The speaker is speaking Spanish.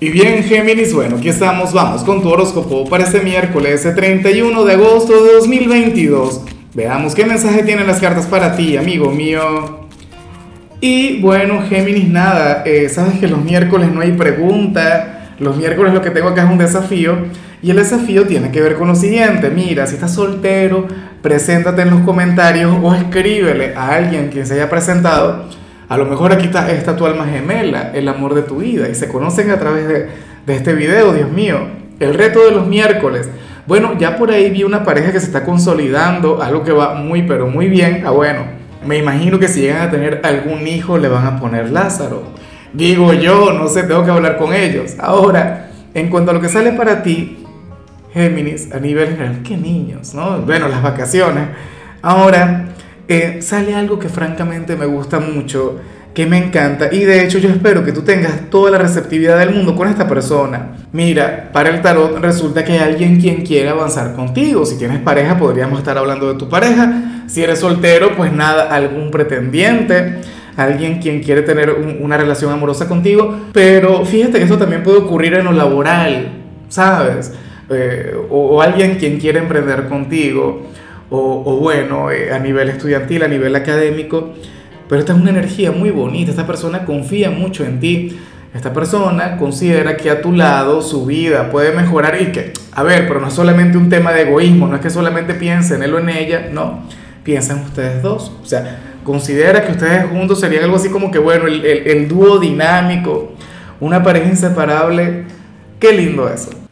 Y bien, Géminis, bueno, aquí estamos, vamos con tu horóscopo para este miércoles 31 de agosto de 2022. Veamos qué mensaje tienen las cartas para ti, amigo mío. Y bueno, Géminis, nada, eh, sabes que los miércoles no hay pregunta, los miércoles lo que tengo acá es un desafío, y el desafío tiene que ver con lo siguiente, mira, si estás soltero, preséntate en los comentarios o escríbele a alguien que se haya presentado a lo mejor aquí está, tu alma gemela, el amor de tu vida, y se conocen a través de, de este video, Dios mío. El reto de los miércoles. Bueno, ya por ahí vi una pareja que se está consolidando, algo que va muy, pero muy bien. Ah, bueno, me imagino que si llegan a tener algún hijo le van a poner Lázaro. Digo yo, no sé, tengo que hablar con ellos. Ahora, en cuanto a lo que sale para ti, Géminis, a nivel general, qué niños, ¿no? Bueno, las vacaciones. Ahora, eh, sale algo que francamente me gusta mucho, que me encanta y de hecho yo espero que tú tengas toda la receptividad del mundo con esta persona. Mira, para el tarot resulta que hay alguien quien quiere avanzar contigo. Si tienes pareja podríamos estar hablando de tu pareja. Si eres soltero, pues nada, algún pretendiente alguien quien quiere tener una relación amorosa contigo, pero fíjate que esto también puede ocurrir en lo laboral, ¿sabes? Eh, o, o, alguien quien quiere emprender contigo, o, bueno, eh, a nivel estudiantil, a nivel académico, pero esta es una energía muy bonita, esta persona confía mucho en ti, esta persona considera que a tu lado su vida puede mejorar y que, a ver, pero no es solamente un tema de egoísmo, no es que solamente piensen en él o en ella, no, piensen ustedes dos, o sea, considera que ustedes juntos serían algo así como que, bueno, el, el dúo dinámico, una pareja inseparable, qué lindo eso.